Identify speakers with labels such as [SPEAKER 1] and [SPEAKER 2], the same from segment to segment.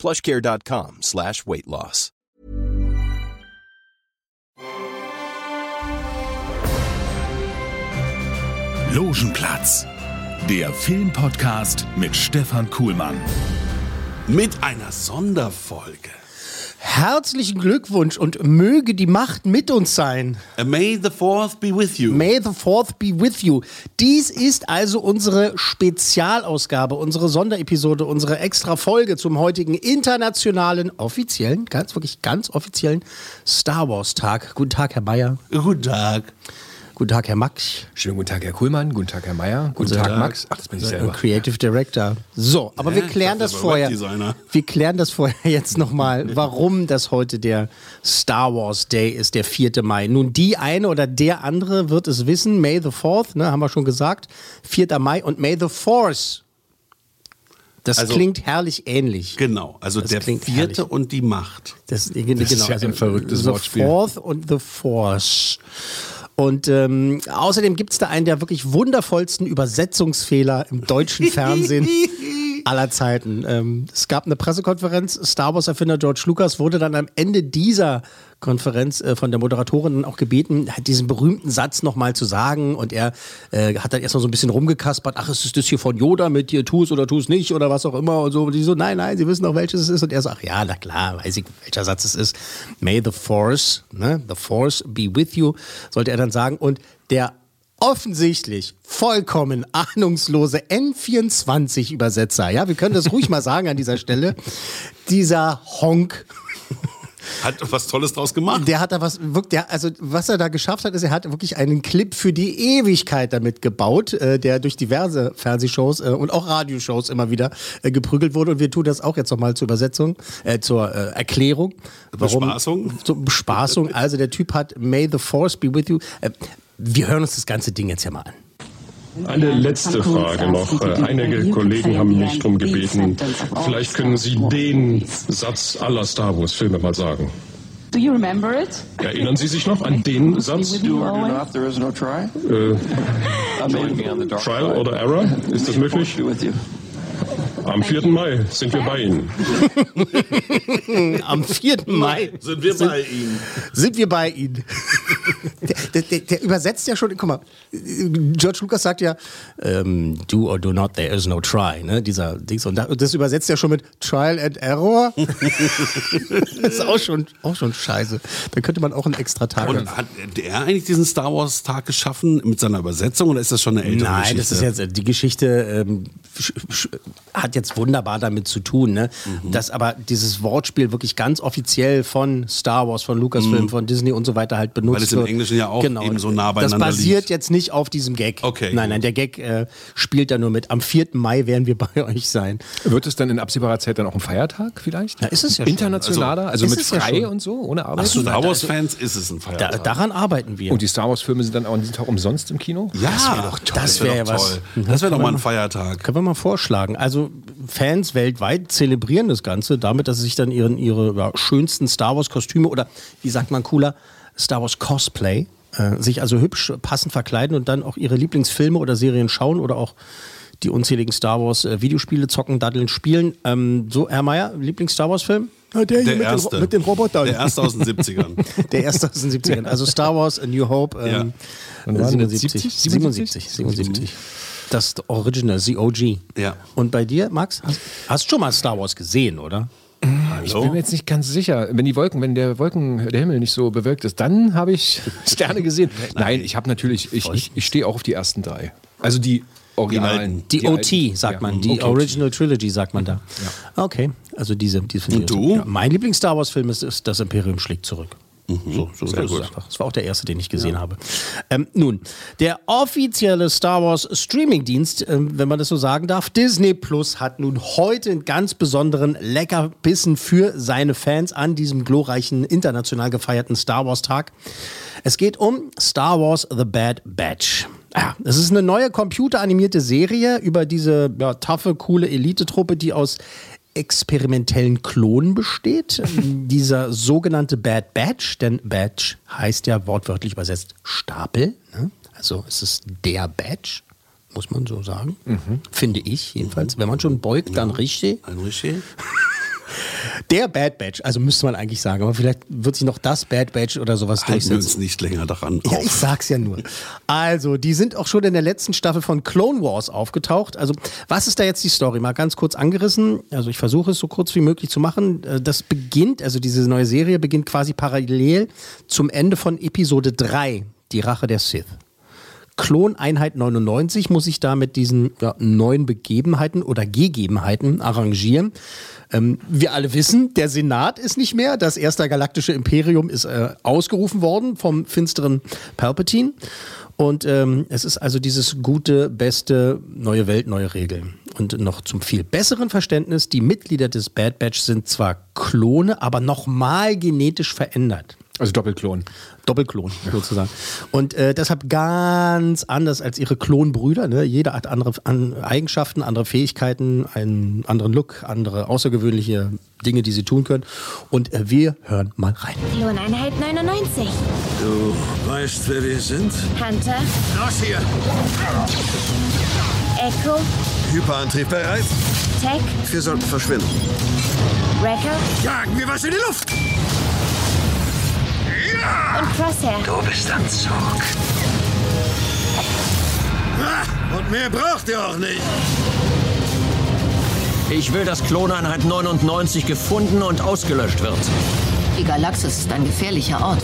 [SPEAKER 1] plushcare.com slash weight loss.
[SPEAKER 2] Logenplatz, der Filmpodcast mit Stefan Kuhlmann.
[SPEAKER 3] Mit einer Sonderfolge.
[SPEAKER 4] Herzlichen Glückwunsch und möge die Macht mit uns sein.
[SPEAKER 3] May the fourth be with you.
[SPEAKER 4] May the fourth be with you. Dies ist also unsere Spezialausgabe, unsere Sonderepisode, unsere extra Folge zum heutigen internationalen, offiziellen, ganz wirklich ganz offiziellen Star Wars Tag. Guten Tag, Herr Bayer.
[SPEAKER 3] Guten Tag.
[SPEAKER 4] Guten Tag, Herr Max.
[SPEAKER 5] Schönen guten Tag, Herr Kuhlmann. Guten Tag, Herr Mayer. Guten
[SPEAKER 4] Tag,
[SPEAKER 5] Tag, Max. Ach, das bin ich selber.
[SPEAKER 4] Creative Director. So, aber wir
[SPEAKER 3] Hä?
[SPEAKER 4] klären
[SPEAKER 3] Ich
[SPEAKER 4] das
[SPEAKER 3] war
[SPEAKER 4] vorher. Wir klären das vorher jetzt nochmal, warum das heute der Star Wars Day ist, der 4. Mai. Nun, die eine oder der andere wird es wissen. May the 4th, ne, haben wir schon gesagt. 4. Mai und May the Force. Das
[SPEAKER 3] Also-
[SPEAKER 4] klingt herrlich ähnlich.
[SPEAKER 3] Genau, also
[SPEAKER 4] Das
[SPEAKER 3] der vierte
[SPEAKER 4] herrlich.
[SPEAKER 3] und die Macht.
[SPEAKER 4] Das, genau,
[SPEAKER 5] ist ja ein verrücktes
[SPEAKER 4] the
[SPEAKER 5] Wortspiel.
[SPEAKER 4] Fourth und The Force. Und ähm, außerdem gibt es da einen der wirklich wundervollsten Übersetzungsfehler im deutschen Fernsehen aller Zeiten. Ähm, es gab eine Pressekonferenz, Star Wars-Erfinder George Lucas wurde dann am Ende dieser Konferenz äh, von der Moderatorin auch gebeten, halt diesen berühmten Satz nochmal zu sagen. Und er äh, hat dann erstmal so ein bisschen rumgekaspert, ach, ist das hier von Yoda mit dir, tu es oder tu es nicht oder was auch immer und so. Und die so, nein, nein, sie wissen auch, welches es ist. Und er sagt, ja, na klar, weiß ich, welcher Satz es ist. May the Force, ne, the Force be with you, sollte er dann sagen. Und der offensichtlich vollkommen ahnungslose N24-Übersetzer, ja, wir können das ruhig mal sagen an dieser Stelle, dieser Honk,
[SPEAKER 3] Hat was Tolles draus gemacht.
[SPEAKER 4] der hat da was, der, also was er da geschafft hat, ist, er hat wirklich einen Clip für die Ewigkeit damit gebaut, äh, der durch diverse Fernsehshows äh, und auch Radioshows immer wieder äh, geprügelt wurde. Und wir tun das auch jetzt nochmal zur Übersetzung, äh, zur äh, Erklärung.
[SPEAKER 3] Bespaßung?
[SPEAKER 4] Zur Bespaßung. Also der Typ hat May the Force be with you. Wir hören uns das ganze Ding jetzt ja mal an.
[SPEAKER 6] Eine letzte Frage noch. Einige Kollegen haben mich darum gebeten, vielleicht können Sie den Satz aller Star Wars-Filme mal sagen.
[SPEAKER 7] Do you remember it?
[SPEAKER 6] Erinnern Sie sich noch an den Satz?
[SPEAKER 7] With you always?
[SPEAKER 8] Off, there is no try.
[SPEAKER 6] Äh, Trial oder Error? Ist das möglich? Am 4. Mai sind wir bei Ihnen.
[SPEAKER 4] Am 4. Mai
[SPEAKER 3] Sind wir bei Ihnen?
[SPEAKER 4] sind wir bei Ihnen. Der, der, der übersetzt ja schon, guck mal, George Lucas sagt ja, ähm, do or do not, there is no try, ne, dieser Dings. Und da- und das übersetzt ja schon mit Trial and Error. das ist auch schon, auch schon scheiße. Da könnte man auch einen extra Tag
[SPEAKER 3] Und hat er eigentlich diesen Star Wars Tag geschaffen mit seiner Übersetzung oder ist das schon eine ältere
[SPEAKER 4] Nein,
[SPEAKER 3] Geschichte?
[SPEAKER 4] das ist jetzt die Geschichte ähm, hat jetzt wunderbar damit zu tun, ne? Dass aber dieses Wortspiel wirklich ganz offiziell von Star Wars, von Lucasfilm, von Disney und so weiter halt benutzt wird.
[SPEAKER 3] Englischen ja auch eben so nah
[SPEAKER 4] Das
[SPEAKER 3] beieinander
[SPEAKER 4] basiert
[SPEAKER 3] liegt.
[SPEAKER 4] jetzt nicht auf diesem Gag.
[SPEAKER 3] Okay,
[SPEAKER 4] Nein,
[SPEAKER 3] gut.
[SPEAKER 4] nein, der Gag äh, spielt da nur mit. Am 4. Mai werden wir bei euch sein.
[SPEAKER 5] Wird es dann in absehbarer Zeit dann auch ein Feiertag vielleicht?
[SPEAKER 4] Ja, ist es ja.
[SPEAKER 5] Internationaler, also,
[SPEAKER 4] ist
[SPEAKER 5] mit
[SPEAKER 4] ja
[SPEAKER 5] frei
[SPEAKER 4] schon.
[SPEAKER 5] und so, ohne Arbeit?
[SPEAKER 3] Für Star Wars Fans ist es ein
[SPEAKER 4] Da,
[SPEAKER 3] Feiertag.
[SPEAKER 4] daran arbeiten wir.
[SPEAKER 5] Und die Star Wars-Filme sind dann auch an diesem Tag umsonst im Kino?
[SPEAKER 3] ja,
[SPEAKER 4] das wär doch toll.
[SPEAKER 3] Das wäre
[SPEAKER 4] Das wär
[SPEAKER 3] doch
[SPEAKER 4] was.
[SPEAKER 3] toll. Das wäre doch mal ein Feiertag.
[SPEAKER 4] Können wir mal vorschlagen. Also Fans weltweit zelebrieren das Ganze damit, dass sie sich dann ihren, ihre ja, schönsten Star Wars Kostüme oder wie sagt man cooler, Star Wars Cosplay, äh, sich also hübsch passend verkleiden und dann auch ihre Lieblingsfilme oder Serien schauen oder auch die unzähligen Star Wars äh, Videospiele zocken, daddeln, spielen. Ähm, so, Herr Meier, Lieblings-Star Wars-Film? Ja, der
[SPEAKER 3] Der erste.
[SPEAKER 4] mit den Robotern.
[SPEAKER 3] Der erste aus den 70ern.
[SPEAKER 4] Der erste aus den 70ern. Also Star Wars, A New Hope. Ähm,
[SPEAKER 5] das?
[SPEAKER 4] 77,
[SPEAKER 5] 70?
[SPEAKER 4] 77, 77. Das Original, the OG.
[SPEAKER 3] Ja.
[SPEAKER 4] Und bei dir, Max? Hast, hast schon mal Star Wars gesehen, oder?
[SPEAKER 5] Ich bin mir jetzt nicht ganz sicher. Wenn die Wolken, wenn der Wolken, der Himmel nicht so bewölkt ist, dann habe ich Sterne gesehen. Nein, ich habe natürlich, ich, ich, ich stehe auch auf die ersten drei. Also die Originalen.
[SPEAKER 4] Die, OT,
[SPEAKER 5] alten.
[SPEAKER 4] sagt
[SPEAKER 5] Ja.
[SPEAKER 4] man. Die
[SPEAKER 5] Okay.
[SPEAKER 4] Original Trilogy, sagt man da. Okay, also diese. diese
[SPEAKER 3] Und du?
[SPEAKER 4] Ja, mein Lieblings-Star Wars-Film ist, ist Das Imperium schlägt zurück. So, so das, ist einfach. das war auch der erste, den ich gesehen habe. Ähm, nun, der offizielle Star Wars Streamingdienst, ähm, wenn man das so sagen darf, Disney Plus, hat nun heute einen ganz besonderen Leckerbissen für seine Fans an diesem glorreichen, international gefeierten Star Wars Tag. Es geht um Star Wars The Bad Batch. Ja, es ist eine neue computeranimierte Serie über diese ja, taffe, coole Elitetruppe, die aus experimentellen Klonen besteht. Ähm, Dieser sogenannte Bad Batch, denn Batch heißt ja wortwörtlich übersetzt Stapel. Ne? Also es ist der Batch, muss man so sagen. Finde ich jedenfalls. Wenn man schon beugt, dann richtig.
[SPEAKER 3] Ein Richer?
[SPEAKER 4] Der Bad Batch, also müsste man eigentlich sagen, aber vielleicht wird sich noch das Bad Batch oder sowas
[SPEAKER 3] Halten wir
[SPEAKER 4] durchsetzen.
[SPEAKER 3] uns nicht länger daran
[SPEAKER 4] Ja,
[SPEAKER 3] auf.
[SPEAKER 4] ich sag's ja nur. Also, die sind auch schon in der letzten Staffel von Clone Wars aufgetaucht. Also, was ist da jetzt die Story? Mal ganz kurz angerissen. Also, ich versuche es so kurz wie möglich zu machen. Äh, Das beginnt, also diese neue Serie beginnt quasi parallel zum Ende von Episode 3, die Rache der Sith. Kloneinheit 99 muss sich da mit diesen ja, neuen Begebenheiten oder Gegebenheiten arrangieren. Ähm, wir alle wissen, der Senat ist nicht mehr. Das erste galaktische Imperium ist äh, ausgerufen worden vom finsteren Palpatine. Und ähm, es ist also dieses gute, beste, neue Welt, neue Regeln. Und noch zum viel besseren Verständnis, die Mitglieder des Bad Batch sind zwar Klone, aber nochmal genetisch verändert.
[SPEAKER 5] Also Doppelklon.
[SPEAKER 4] Doppelklon sozusagen. Und äh, deshalb ganz anders als ihre Klonbrüder. Ne? Jeder hat andere an Eigenschaften, andere Fähigkeiten, einen anderen Look, andere außergewöhnliche Dinge, die sie tun können. Und äh, wir hören mal rein.
[SPEAKER 9] Kloneinheit 99.
[SPEAKER 10] Du weißt, wer wir sind?
[SPEAKER 9] Hunter,
[SPEAKER 10] Raus hier!
[SPEAKER 9] Echo,
[SPEAKER 10] Hyperantrieb bereit?
[SPEAKER 9] Tech,
[SPEAKER 10] Wir sollten verschwinden.
[SPEAKER 9] Wrecker
[SPEAKER 10] Jagen wir was in die Luft!
[SPEAKER 9] Und Crosshair.
[SPEAKER 10] Du bist am Zug. Ah, und mehr braucht ihr auch nicht.
[SPEAKER 11] Ich will, dass Kloneinheit 99 gefunden und ausgelöscht wird.
[SPEAKER 12] Die Galaxis ist ein gefährlicher Ort.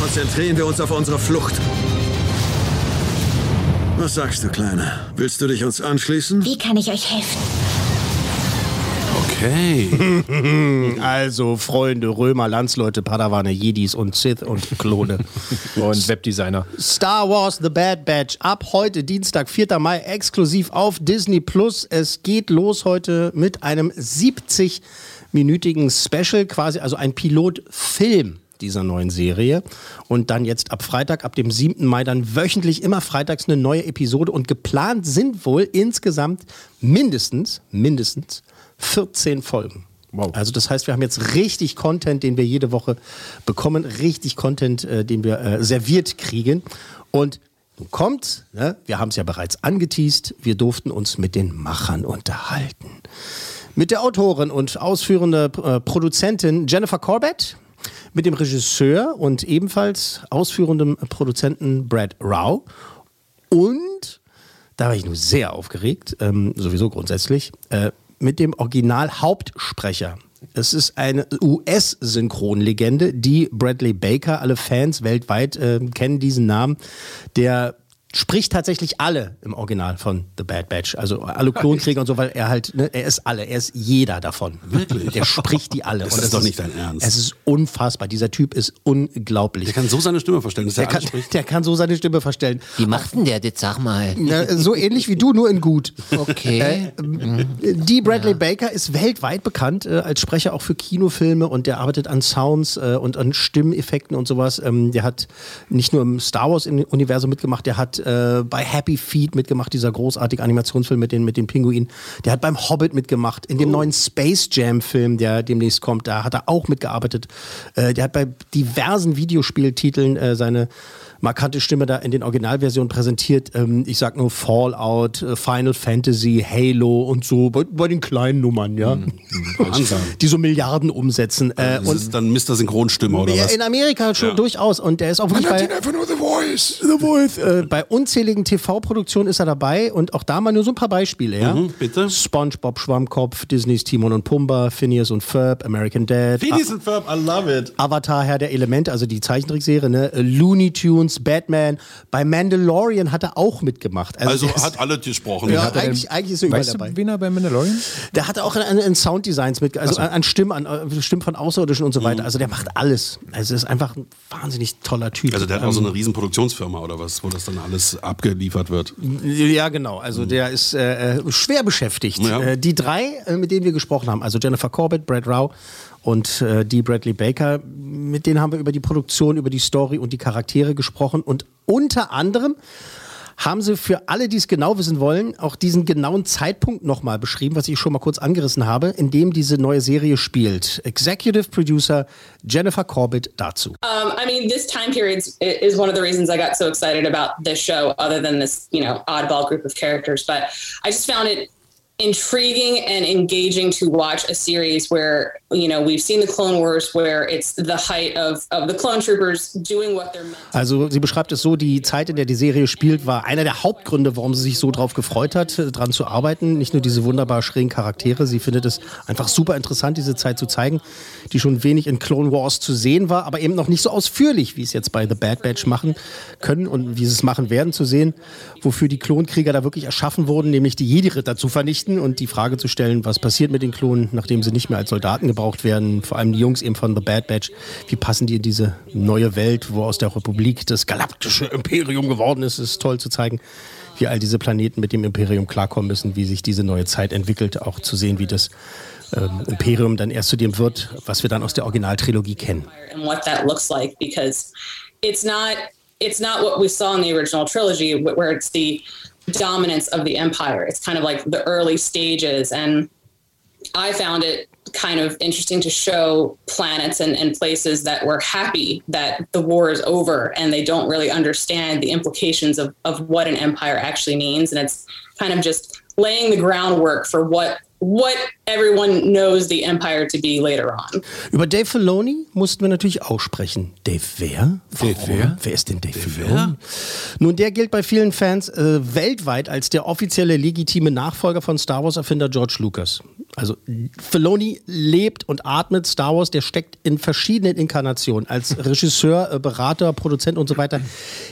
[SPEAKER 10] Konzentrieren wir uns auf unsere Flucht. Was sagst du, Kleine? Willst du dich uns anschließen?
[SPEAKER 9] Wie kann ich euch helfen?
[SPEAKER 3] Okay.
[SPEAKER 4] Also, Freunde, Römer, Landsleute, Padawane, Jedis und Sith und Klone.
[SPEAKER 5] Und Webdesigner.
[SPEAKER 4] Star Wars The Bad Batch ab heute Dienstag, 4. Mai, exklusiv auf Disney Plus. Es geht los heute mit einem 70-minütigen Special, quasi also ein Pilotfilm dieser neuen Serie. Und dann jetzt ab Freitag, ab dem 7. Mai, dann wöchentlich immer freitags eine neue Episode. Und geplant sind wohl insgesamt mindestens, mindestens 14 Folgen.
[SPEAKER 5] Wow.
[SPEAKER 4] Also das heißt, wir haben jetzt richtig Content, den wir jede Woche bekommen, richtig Content, äh, den wir äh, serviert kriegen. Und nun kommt, ne, wir haben es ja bereits angeteased, wir durften uns mit den Machern unterhalten. Mit der Autorin und ausführende äh, Produzentin Jennifer Corbett, mit dem Regisseur und ebenfalls ausführendem Produzenten Brad Rao und da war ich nur sehr aufgeregt, ähm, sowieso grundsätzlich, äh, mit dem Original-Hauptsprecher. Es ist eine US-Synchronlegende, die Bradley Baker, alle Fans weltweit äh, kennen diesen Namen, der spricht tatsächlich alle im Original von The Bad Batch. Also alle Klonkrieger und so, weil er halt, ne, er ist alle, er ist jeder davon.
[SPEAKER 3] Wirklich?
[SPEAKER 4] Der spricht die alle.
[SPEAKER 3] Das
[SPEAKER 4] Und
[SPEAKER 3] ist
[SPEAKER 4] es
[SPEAKER 3] doch nicht dein Ernst.
[SPEAKER 4] Es ist unfassbar. Dieser Typ ist unglaublich.
[SPEAKER 3] Der kann so seine Stimme verstellen, dass
[SPEAKER 4] Der
[SPEAKER 3] er
[SPEAKER 4] kann, der kann so seine Stimme verstellen.
[SPEAKER 12] Wie macht denn der das, sag mal?
[SPEAKER 4] Na, so ähnlich wie du, nur in gut.
[SPEAKER 12] Okay.
[SPEAKER 4] Äh, die Bradley Baker ist weltweit bekannt äh, als Sprecher auch für Kinofilme und der arbeitet an Sounds äh, und an Stimmeffekten und sowas. Ähm, der hat nicht nur im Star Wars-Universum mitgemacht, der hat äh, bei Happy Feet mitgemacht, dieser großartige Animationsfilm mit den, mit den Pinguinen. Der hat beim Hobbit mitgemacht, in dem neuen Space Jam-Film, der demnächst kommt, da hat er auch mitgearbeitet. Äh, der hat bei diversen Videospieltiteln äh, seine markante Stimme da in den Originalversionen präsentiert. Ähm, ich sag nur Fallout, äh, Final Fantasy, Halo und so, bei, bei den kleinen Nummern, ja.
[SPEAKER 3] Wahnsinn.
[SPEAKER 4] Die so Milliarden umsetzen. Äh,
[SPEAKER 3] Das
[SPEAKER 4] und
[SPEAKER 3] ist dann Mr. Synchronstimme oder
[SPEAKER 4] ja,
[SPEAKER 3] was?
[SPEAKER 4] in Amerika schon
[SPEAKER 3] Ja.
[SPEAKER 4] durchaus. Und der ist auch wirklich bei,
[SPEAKER 5] einfach nur The Voice.
[SPEAKER 4] The Voice. Äh, bei unzähligen TV-Produktionen ist er dabei und auch da mal nur so ein paar Beispiele. Ja?
[SPEAKER 3] Mhm, bitte.
[SPEAKER 4] SpongeBob Schwammkopf, Disneys Timon und Pumba, Phineas und Ferb, American Dad.
[SPEAKER 3] Phineas and Ferb, I love it.
[SPEAKER 4] Avatar, Herr der Elemente, also die Zeichentrickserie, ne? Looney Tunes, Batman. Bei Mandalorian hat er auch mitgemacht.
[SPEAKER 3] Also
[SPEAKER 4] ist-
[SPEAKER 3] hat alle gesprochen.
[SPEAKER 4] Ja,
[SPEAKER 3] Hat er
[SPEAKER 4] eigentlich, eigentlich ist er überall
[SPEAKER 5] Weißt
[SPEAKER 4] dabei.
[SPEAKER 5] du, wen er bei Mandalorian?
[SPEAKER 4] Der hatte auch an, an Sounddesigns mit, also an, an Stimmen, an äh, Stimmen von Außerirdischen und so weiter. Also der macht alles. Also ist einfach ein wahnsinnig toller Typ.
[SPEAKER 3] Also der hat auch so
[SPEAKER 4] Ähm,
[SPEAKER 3] eine riesen Produktionsfirma oder was, wo das dann alles abgeliefert wird.
[SPEAKER 4] Ja, genau. Also der ist äh, äh, schwer beschäftigt.
[SPEAKER 3] Ja.
[SPEAKER 4] Äh, die drei, mit denen wir gesprochen haben, also Jennifer Corbett, Brad Rau und äh, Dee Bradley Baker, mit denen haben wir über die Produktion, über die Story und die Charaktere gesprochen. Und unter anderem haben sie für alle, die es genau wissen wollen, auch diesen genauen Zeitpunkt nochmal beschrieben, was ich schon mal kurz angerissen habe, in dem diese neue Serie spielt. Executive Producer Jennifer Corbett dazu.
[SPEAKER 13] Um, I mean, this time period is one of the reasons I got so excited about this show, other than this, you know, oddball group of characters. But I just found it intriguing and engaging to watch a series where, you know, we've seen the Clone Wars, where it's the height of, of the clone troopers doing what they're meant
[SPEAKER 4] Also sie beschreibt es so, die Zeit, in der die Serie spielt, war einer der Hauptgründe, warum sie sich so drauf gefreut hat, äh, dran zu arbeiten. Nicht nur diese wunderbar schrägen Charaktere, sie findet es einfach super interessant, diese Zeit zu zeigen, die schon wenig in Clone Wars zu sehen war, aber eben noch nicht so ausführlich, wie es jetzt bei The Bad Batch machen können und wie sie es machen werden zu sehen, wofür die Klonkrieger da wirklich erschaffen wurden, nämlich die Jedi-Ritter zu vernichten und die Frage zu stellen, was passiert mit den Klonen, nachdem sie nicht mehr als Soldaten gebraucht werden, vor allem die Jungs eben von The Bad Batch, wie passen die in diese neue Welt, wo aus der Republik das galaktische Imperium geworden ist, ist toll zu zeigen, wie all diese Planeten mit dem Imperium klarkommen müssen, wie sich diese neue Zeit entwickelt, auch zu sehen, wie das ähm, Imperium dann erst zu dem wird, was wir dann aus der Originaltrilogie kennen.
[SPEAKER 13] and what that looks like because it's not it's not what we saw in the original trilogy wh- where it's the dominance of the empire. It's kind of like the early stages and i found it kind of interesting to show planets and, and places that were happy that the war is over and they don't really understand the implications of, of what an empire actually means. And it's kind of just laying the groundwork for what what everyone knows the empire to be later on
[SPEAKER 4] Über Dave Filoni mussten wir natürlich auch sprechen. Dave wer? Warum?
[SPEAKER 5] wer?
[SPEAKER 4] Wer ist denn Dave, Filoni? Nun, der gilt bei vielen Fans äh, weltweit als der offizielle legitime Nachfolger von Star Wars-Erfinder George Lucas. Also Filoni lebt und atmet Star Wars, der steckt in verschiedenen Inkarnationen als Regisseur, äh, Berater, Produzent und so weiter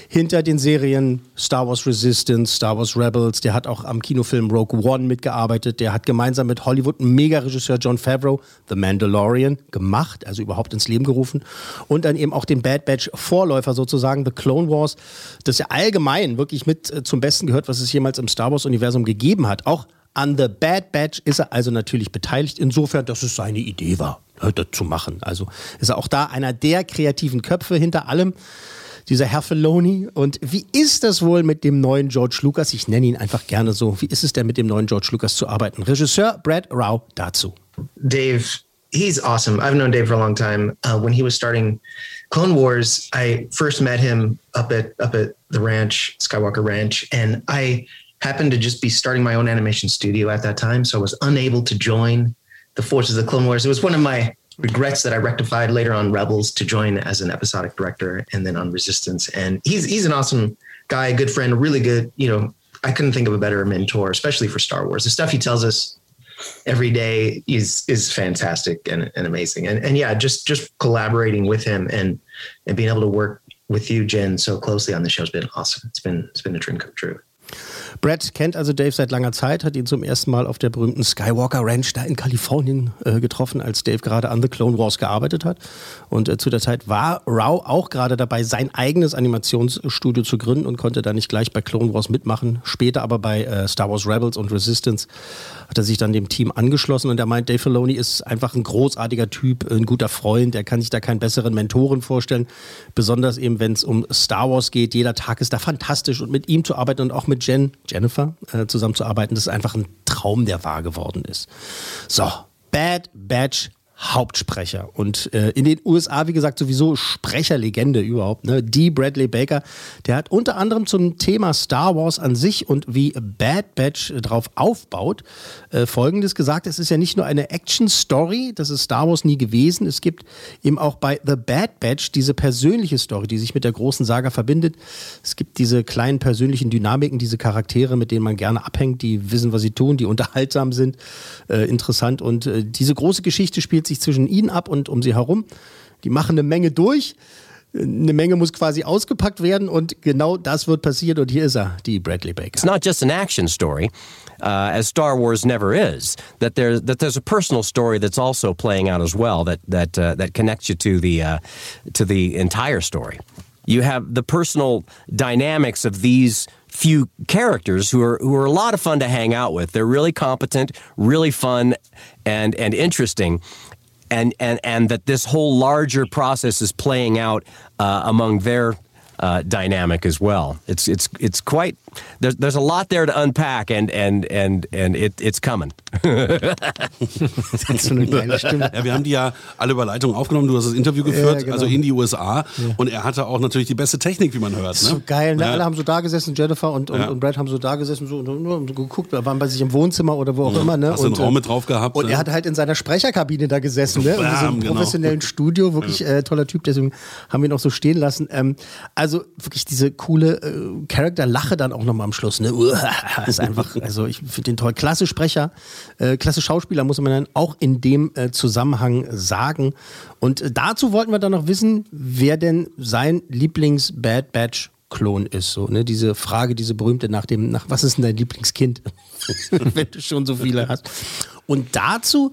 [SPEAKER 4] hinter den Serien Star Wars Resistance, Star Wars Rebels, der hat auch am Kinofilm Rogue One mitgearbeitet, der hat gemeinsam mit Hollywood-Mega-Regisseur John Favreau The Mandalorian gemacht, also überhaupt ins Leben gerufen. Und dann eben auch den Bad Batch Vorläufer sozusagen, The Clone Wars, das ja allgemein wirklich mit äh, zum Besten gehört, was es jemals im Star Wars-Universum gegeben hat. Auch an The Bad Batch ist er also natürlich beteiligt, insofern, dass es seine Idee war, äh, das zu machen. Also ist er auch da einer der kreativen Köpfe hinter allem dieser Herr Filoni. Und wie ist das wohl mit dem neuen George Lucas? Ich nenne ihn einfach gerne so. Wie ist es denn mit dem neuen George Lucas zu arbeiten? Regisseur Brad Rau dazu.
[SPEAKER 14] Dave, he's awesome. I've known Dave for a long time. Uh, when he was starting Clone Wars, I first met him up at up at the ranch, Skywalker Ranch, and I happened to just be starting my own animation studio at that time, so I was unable to join the forces of the Clone Wars. It was one of my regrets that I rectified later on Rebels to join as an episodic director and then on Resistance. And he's he's an awesome guy, a good friend, really good, you know, I couldn't think of a better mentor, especially for Star Wars. The stuff he tells us every day is is fantastic and, and amazing. And and yeah, just just collaborating with him and and being able to work with you, Jen, so closely on the show has been awesome. It's been it's been a dream come true.
[SPEAKER 4] Brad kennt also Dave seit langer Zeit, hat ihn zum ersten Mal auf der berühmten Skywalker Ranch da in Kalifornien äh, getroffen, als Dave gerade an The Clone Wars gearbeitet hat. Und äh, zu der Zeit war Rao auch gerade dabei, sein eigenes Animationsstudio zu gründen und konnte da nicht gleich bei Clone Wars mitmachen. Später aber bei äh, Star Wars Rebels und Resistance hat er sich dann dem Team angeschlossen und er meint, Dave Filoni ist einfach ein großartiger Typ, ein guter Freund, er kann sich da keinen besseren Mentoren vorstellen, besonders eben, wenn es um Star Wars geht. Jeder Tag ist da fantastisch und mit ihm zu arbeiten und auch mit Jen, Jennifer äh, zusammenzuarbeiten, das ist einfach ein Traum, der wahr geworden ist. So, Bad Batch Hauptsprecher. Und äh, in den USA, wie gesagt, sowieso Sprecherlegende überhaupt. Ne? Die Bradley Baker, der hat unter anderem zum Thema Star Wars an sich und wie Bad Batch drauf aufbaut, äh, Folgendes gesagt. Es ist ja nicht nur eine Action-Story, das ist Star Wars nie gewesen. Es gibt eben auch bei The Bad Batch diese persönliche Story, die sich mit der großen Saga verbindet. Es gibt diese kleinen persönlichen Dynamiken, diese Charaktere, mit denen man gerne abhängt, die wissen, was sie tun, die unterhaltsam sind, äh, interessant. Und äh, diese große Geschichte spielt sich zwischen ihnen ab und um sie herum. Die machen eine Menge durch. Eine Menge muss quasi ausgepackt werden und genau das wird passiert und hier ist er, die Bradley Baker.
[SPEAKER 15] It's not just an action story, uh, as Star Wars never is. That there that there's a personal story that's also playing out as well that that uh, that connects you to the uh, to the entire story. You have the personal dynamics of these few characters who are who are a lot of fun to hang out with. They're really competent, really fun, and and interesting. And, and, and that this whole larger process is playing out uh, among their uh, dynamic as well. It's it's it's quite there's there's a lot there to unpack and and and and it, it's coming.
[SPEAKER 3] so eine geile Stimme. Ja, wir haben die ja alle über Leitung aufgenommen. Du hast das Interview geführt, ja, genau. also in die USA. Ja. Und er hatte auch natürlich die beste Technik, wie man hört. Ne?
[SPEAKER 4] So geil. Ne? Alle haben so da gesessen, Jennifer und, und, und, Brad haben so da gesessen so, und, und, geguckt, waren bei sich im Wohnzimmer oder wo auch immer. Ne?
[SPEAKER 3] Hast du einen Raum mit drauf gehabt?
[SPEAKER 4] Und ne? er hat halt in seiner Sprecherkabine da gesessen, ne? in diesem genau. professionellen Studio. Wirklich äh, toller Typ, deswegen haben wir ihn auch so stehen lassen. Ähm, also wirklich diese coole äh, Charakter-Lache dann auch nochmal am Schluss. Ne? ist einfach, also ich finde den toll. Klasse Sprecher, äh, klasse Schauspieler, muss man dann auch in dem äh, Zusammenhang sagen. Und äh, dazu wollten wir dann noch wissen, wer denn sein Lieblings-Bad Batch Klon ist. So, ne? Diese Frage, diese berühmte nach dem, nach was ist denn dein Lieblingskind? Wenn du schon so viele hast. Und dazu.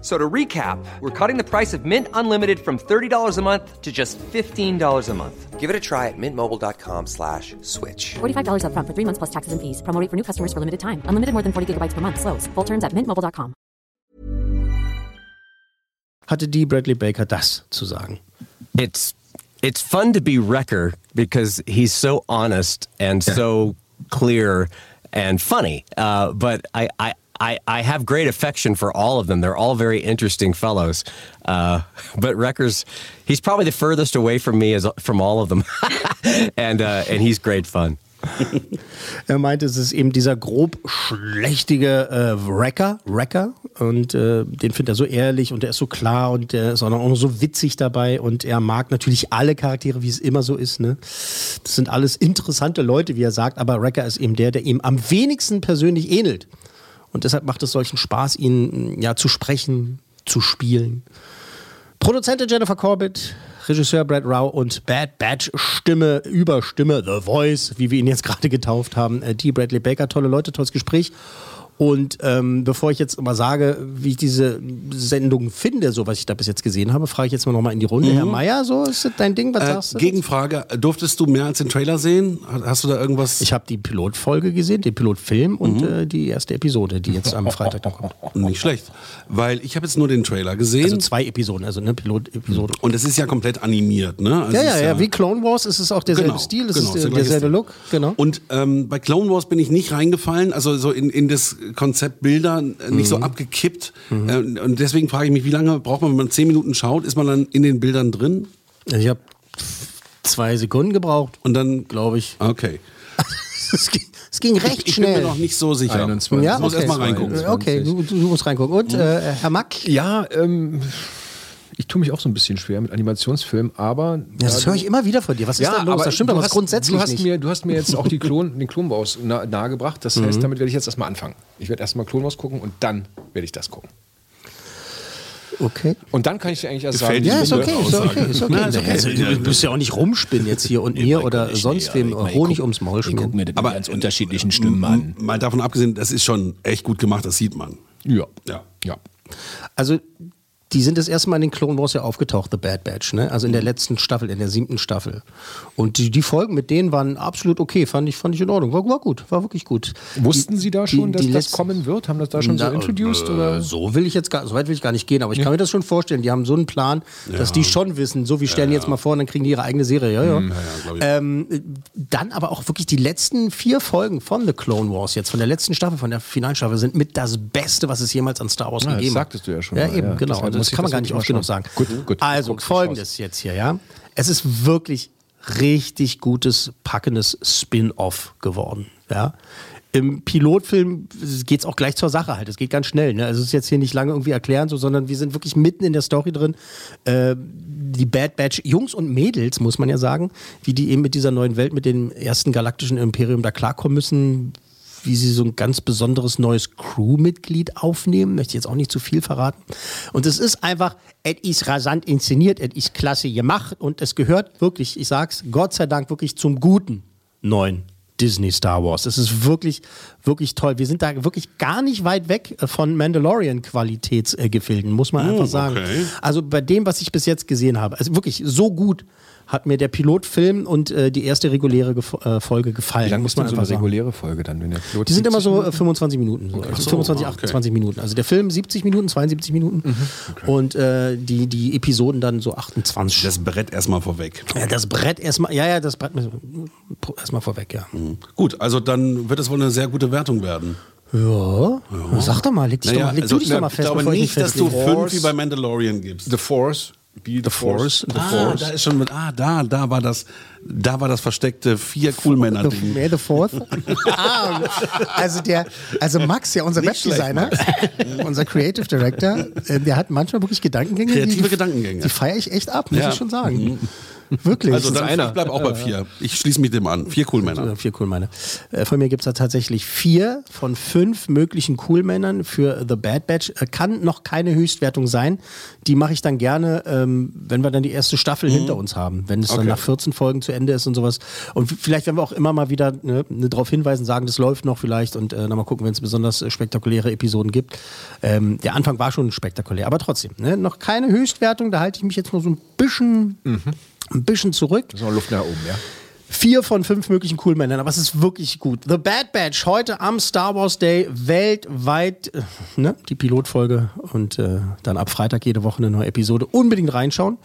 [SPEAKER 16] So to recap, we're cutting the price of Mint Unlimited from $30 a month to just $15 a month. Give it a try at mintmobile.com slash switch.
[SPEAKER 17] $45 up front for three months plus taxes and fees. Promo for new customers for limited time. Unlimited more than 40 gigabytes per month. Slows. Full terms at mintmobile.com.
[SPEAKER 4] Hatte die Bradley Baker das zu sagen?
[SPEAKER 15] It's, it's fun to be Wrecker because he's so honest and so clear and funny. Uh, but I, I, I, I have great affection for all of them. They're all very interesting fellows. Uh, but Wrecker's, he's probably the furthest away from me as from all of them. and, uh, and he's great fun.
[SPEAKER 4] er meinte, es ist eben dieser grob schlechtige äh, Wrecker, Wrecker und äh, den findet er so ehrlich und er ist so klar und er ist auch noch so witzig dabei und er mag natürlich alle Charaktere, wie es immer so ist. Ne? Das sind alles interessante Leute, wie er sagt, aber Wrecker ist eben der, der ihm am wenigsten persönlich ähnelt. Und deshalb macht es solchen Spaß, ihn ja zu sprechen, zu spielen. Produzentin Jennifer Corbett, Regisseur Brad Rau und Bad Batch Stimme über Stimme, The Voice, wie wir ihn jetzt gerade getauft haben. Äh, die Bradley Baker, tolle Leute, tolles Gespräch. Und ähm, bevor ich jetzt mal sage, wie ich diese Sendung finde, so was ich da bis jetzt gesehen habe, frage ich jetzt mal nochmal in die Runde. Mhm. Herr Meier, so ist das dein Ding? Was
[SPEAKER 3] äh,
[SPEAKER 4] sagst du?
[SPEAKER 3] Gegenfrage, durftest du mehr als den Trailer sehen? Hast du da irgendwas?
[SPEAKER 4] Ich habe die Pilotfolge gesehen, den Pilotfilm und mhm. äh, die erste Episode, die jetzt am Freitag dann kommt.
[SPEAKER 3] Nicht schlecht, weil ich habe jetzt nur den Trailer gesehen. Also
[SPEAKER 4] zwei Episoden, also eine Pilot-Episode.
[SPEAKER 3] Und es ist ja komplett animiert, ne? Also
[SPEAKER 4] ja, ja, ja, wie Clone Wars ist es auch derselbe
[SPEAKER 3] genau,
[SPEAKER 4] Stil, es
[SPEAKER 3] genau,
[SPEAKER 4] ist der, derselbe Look. Genau.
[SPEAKER 3] Und ähm, bei Clone Wars bin ich nicht reingefallen, also so in, in das Konzept Bilder nicht mhm. so abgekippt. Mhm. Und deswegen frage ich mich, wie lange braucht man, wenn man zehn Minuten schaut, ist man dann in den Bildern drin?
[SPEAKER 4] Ich habe zwei Sekunden gebraucht.
[SPEAKER 3] Und dann,
[SPEAKER 4] glaube ich.
[SPEAKER 3] Okay.
[SPEAKER 4] es, ging, es ging recht
[SPEAKER 3] ich, ich
[SPEAKER 4] schnell.
[SPEAKER 3] bin mir noch nicht so sicher.
[SPEAKER 5] 21.
[SPEAKER 4] Ja,
[SPEAKER 3] ich muss
[SPEAKER 4] okay.
[SPEAKER 3] erst mal reingucken.
[SPEAKER 4] Okay, du, du, musst reingucken. Und äh, Herr Mack?
[SPEAKER 5] Ja, ähm, ich tue mich auch so ein bisschen schwer mit Animationsfilmen, aber.
[SPEAKER 4] Ja, das höre ich immer wieder von dir. Was ist
[SPEAKER 5] ja,
[SPEAKER 4] da los? Das stimmt
[SPEAKER 5] du
[SPEAKER 4] aber
[SPEAKER 5] hast,
[SPEAKER 4] grundsätzlich
[SPEAKER 5] du hast
[SPEAKER 4] nicht.
[SPEAKER 5] Mir, du hast mir jetzt auch die Klon, den Klonbaus nah, nahegebracht. Das heißt,
[SPEAKER 4] Mhm.
[SPEAKER 5] damit werde ich jetzt erstmal anfangen. Ich werde erstmal Klonbaus gucken und dann werde ich das gucken.
[SPEAKER 4] Okay.
[SPEAKER 5] Und dann kann ich dir eigentlich erst
[SPEAKER 3] Gefällt
[SPEAKER 5] sagen,
[SPEAKER 4] Ja, ist okay, ist okay, ist okay.
[SPEAKER 3] Na, ist okay.
[SPEAKER 4] Also, du musst ja auch nicht rumspinnen jetzt hier und mir oder sonst wem Honig ums Maul schmieren.
[SPEAKER 5] mir
[SPEAKER 3] Aber-
[SPEAKER 5] ganz unterschiedlichen Stimmen an.
[SPEAKER 3] Mal davon abgesehen, das ist schon echt gut gemacht, das sieht man.
[SPEAKER 5] Ja.
[SPEAKER 3] Ja.
[SPEAKER 5] Ja.
[SPEAKER 4] Also die sind das erste Mal in den Clone Wars ja aufgetaucht, The Bad Batch, ne? Also in der letzten Staffel, in der siebten Staffel. Und die, die Folgen mit denen waren absolut okay, fand ich, fand ich in Ordnung. War, war gut, war wirklich gut.
[SPEAKER 5] Wussten Sie da schon,
[SPEAKER 4] die-
[SPEAKER 5] dass
[SPEAKER 4] die
[SPEAKER 5] das kommen wird? Haben das da schon so
[SPEAKER 4] Na,
[SPEAKER 5] introduced?
[SPEAKER 4] äh,
[SPEAKER 5] oder?
[SPEAKER 4] So will ich jetzt gar, so weit will ich gar nicht gehen, aber ich kann mir das schon vorstellen. Die haben so einen Plan, dass
[SPEAKER 3] Ja.
[SPEAKER 4] die schon wissen, so wir stellen
[SPEAKER 3] Ja,
[SPEAKER 4] jetzt
[SPEAKER 3] ja.
[SPEAKER 4] mal vor und dann kriegen die ihre eigene Serie. Ja, ja.
[SPEAKER 3] Mhm, ja, ja,
[SPEAKER 4] ähm, dann aber auch wirklich die letzten vier Folgen von The Clone Wars jetzt, von der letzten Staffel, von der Finalstaffel, sind mit das Beste, was es jemals an Star Wars
[SPEAKER 5] Ja, das
[SPEAKER 4] gegeben hat.
[SPEAKER 5] sagtest du ja schon
[SPEAKER 4] Ja,
[SPEAKER 5] mal,
[SPEAKER 4] eben,
[SPEAKER 5] ja.
[SPEAKER 4] genau.
[SPEAKER 5] Muss
[SPEAKER 4] kann man gar nicht oft genug sagen.
[SPEAKER 5] Gut, gut,
[SPEAKER 4] also folgendes jetzt hier, ja. Es ist wirklich richtig gutes, packendes Spin-off geworden, ja. Im Pilotfilm geht es auch gleich zur Sache halt. Es geht ganz schnell. Ne? Also es ist jetzt hier nicht lange irgendwie erklären, so, sondern wir sind wirklich mitten in der Story drin. Äh, die Bad Batch, Jungs und Mädels, muss man ja sagen, wie die eben mit dieser neuen Welt, mit dem ersten galaktischen Imperium da klarkommen müssen, wie sie so ein ganz besonderes neues Crewmitglied aufnehmen. Möchte ich jetzt auch nicht zu viel verraten. Und es ist einfach, es ist rasant inszeniert, es ist klasse gemacht und es gehört wirklich, ich sag's, Gott sei Dank wirklich zum guten neuen Disney Star Wars. Es ist wirklich, wirklich toll. Wir sind da wirklich gar nicht weit weg äh, von Mandalorian-Qualitätsgefilden, muss man
[SPEAKER 3] Oh,
[SPEAKER 4] einfach sagen.
[SPEAKER 3] okay.
[SPEAKER 4] Also bei dem, was ich bis jetzt gesehen habe, also wirklich so gut hat mir der Pilotfilm und äh, die erste reguläre Gef äh, Folge gefallen.
[SPEAKER 5] Wie lange
[SPEAKER 4] muss man
[SPEAKER 5] so eine
[SPEAKER 4] einfach sagen.
[SPEAKER 5] reguläre Folge dann, wenn der Pilot
[SPEAKER 4] Die sind immer
[SPEAKER 5] 70
[SPEAKER 4] so äh,
[SPEAKER 5] Minuten?
[SPEAKER 4] 25 Minuten. So.
[SPEAKER 5] Okay.
[SPEAKER 4] Also
[SPEAKER 5] so,
[SPEAKER 4] 25,
[SPEAKER 5] ah, okay.
[SPEAKER 4] 28 Minuten. Also der Film 70 Minuten, 72 Minuten
[SPEAKER 5] Mhm.
[SPEAKER 4] und äh, die, die Episoden dann so 28.
[SPEAKER 3] Das Brett erstmal vorweg.
[SPEAKER 4] ja, das Brett erstmal, ja, ja, das Brett erstmal vorweg, ja.
[SPEAKER 3] Gut, also dann wird es wohl eine sehr gute Wertung werden.
[SPEAKER 4] Ja, sag doch mal, leg dich
[SPEAKER 3] Naja,
[SPEAKER 4] doch mal, leg
[SPEAKER 3] also,
[SPEAKER 4] du dich doch
[SPEAKER 3] na,
[SPEAKER 4] mal
[SPEAKER 3] ich
[SPEAKER 4] fest,
[SPEAKER 3] glaube
[SPEAKER 4] bevor ich
[SPEAKER 3] nicht,
[SPEAKER 4] mich
[SPEAKER 3] dass du fünf wie bei Mandalorian gibst.
[SPEAKER 5] The Force. Be the,
[SPEAKER 4] Force. The
[SPEAKER 3] ah,
[SPEAKER 4] Force.
[SPEAKER 3] da ist schon mit, ah, da, da war das, da war das versteckte vier cool Männer
[SPEAKER 4] The,
[SPEAKER 3] Ding.
[SPEAKER 4] May the Fourth. ah, also der, also Max, ja unser
[SPEAKER 3] Nicht
[SPEAKER 4] Webdesigner, unser Creative Director, äh, der hat manchmal wirklich Gedankengänge.
[SPEAKER 3] Kreative
[SPEAKER 4] die,
[SPEAKER 3] Gedankengänge.
[SPEAKER 4] Die feiere ich echt ab, muss
[SPEAKER 3] Ja.
[SPEAKER 4] ich schon sagen.
[SPEAKER 3] Mhm.
[SPEAKER 4] Wirklich.
[SPEAKER 3] Also dann,
[SPEAKER 4] ist
[SPEAKER 3] ich bleibe auch bei vier. Ich schließe mich dem an. Vier cool Männer.
[SPEAKER 4] Ja, vier Coolmänner. Äh, Von mir gibt es da tatsächlich vier von fünf möglichen Coolmännern für The Bad Batch. Äh, Kann noch keine Höchstwertung sein. Die mache ich dann gerne, ähm, wenn wir dann die erste Staffel hinter uns haben. Wenn es dann
[SPEAKER 3] Okay.
[SPEAKER 4] nach 14 Folgen zu Ende ist und sowas. Und vielleicht werden wir auch immer mal wieder ne, ne, darauf hinweisen, sagen, das läuft noch vielleicht und äh, dann mal gucken, wenn es besonders äh, spektakuläre Episoden gibt. Ähm, der Anfang war schon spektakulär, aber trotzdem, ne, noch keine Höchstwertung. Da halte ich mich jetzt nur so ein bisschen, ein bisschen zurück.
[SPEAKER 5] Noch Luft nach oben, ja.
[SPEAKER 4] Vier von fünf möglichen Coolmännern, aber es ist wirklich gut. The Bad Batch, heute am Star Wars Day, weltweit, äh, ne, die Pilotfolge und äh, dann ab Freitag jede Woche eine neue Episode. Unbedingt reinschauen.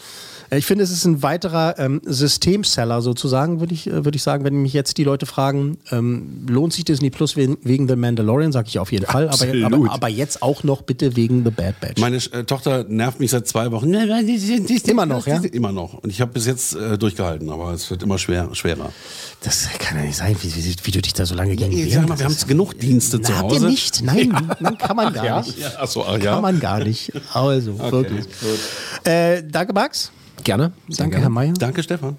[SPEAKER 4] Äh, ich finde, es ist ein weiterer ähm, Systemseller sozusagen, würde ich, äh, würd ich sagen. Wenn mich jetzt die Leute fragen, ähm, lohnt sich Disney Plus wegen, wegen The Mandalorian, sage ich auf jeden Fall. Aber, aber, aber jetzt auch noch bitte wegen The Bad Batch.
[SPEAKER 3] Meine äh, Tochter nervt mich seit zwei Wochen.
[SPEAKER 4] Immer noch, ja?
[SPEAKER 3] Immer noch. Und ich habe bis jetzt äh, durchgehalten, aber es wird immer schwer, schwerer.
[SPEAKER 4] Das kann ja nicht sein, wie, wie, wie du dich da so lange gegen wehren
[SPEAKER 3] sag mal, wir haben genug Dienste zu
[SPEAKER 4] Habt ihr
[SPEAKER 3] Hause.
[SPEAKER 4] nicht? Nein, nein, kann man gar
[SPEAKER 3] Ja?
[SPEAKER 4] nicht.
[SPEAKER 3] Ja, ach so, ach
[SPEAKER 4] Kann
[SPEAKER 3] ja.
[SPEAKER 4] man gar nicht. Also, wirklich. Äh, danke, Max.
[SPEAKER 5] Gerne.
[SPEAKER 4] Danke, Herr Mayer.
[SPEAKER 3] Danke, Stefan.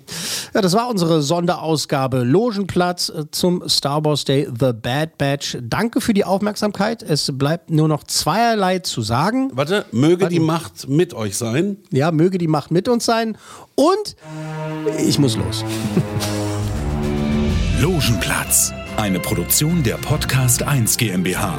[SPEAKER 4] Ja, das war unsere Sonderausgabe Logenplatz äh, zum Star Wars Day The Bad Batch. Danke für die Aufmerksamkeit. Es bleibt nur noch zweierlei zu sagen.
[SPEAKER 3] Warte, möge die Macht mit euch sein.
[SPEAKER 4] Ja, möge die Macht mit uns sein. Und ich muss los.
[SPEAKER 2] Logenplatz, eine Produktion der Podcast 1 GmbH.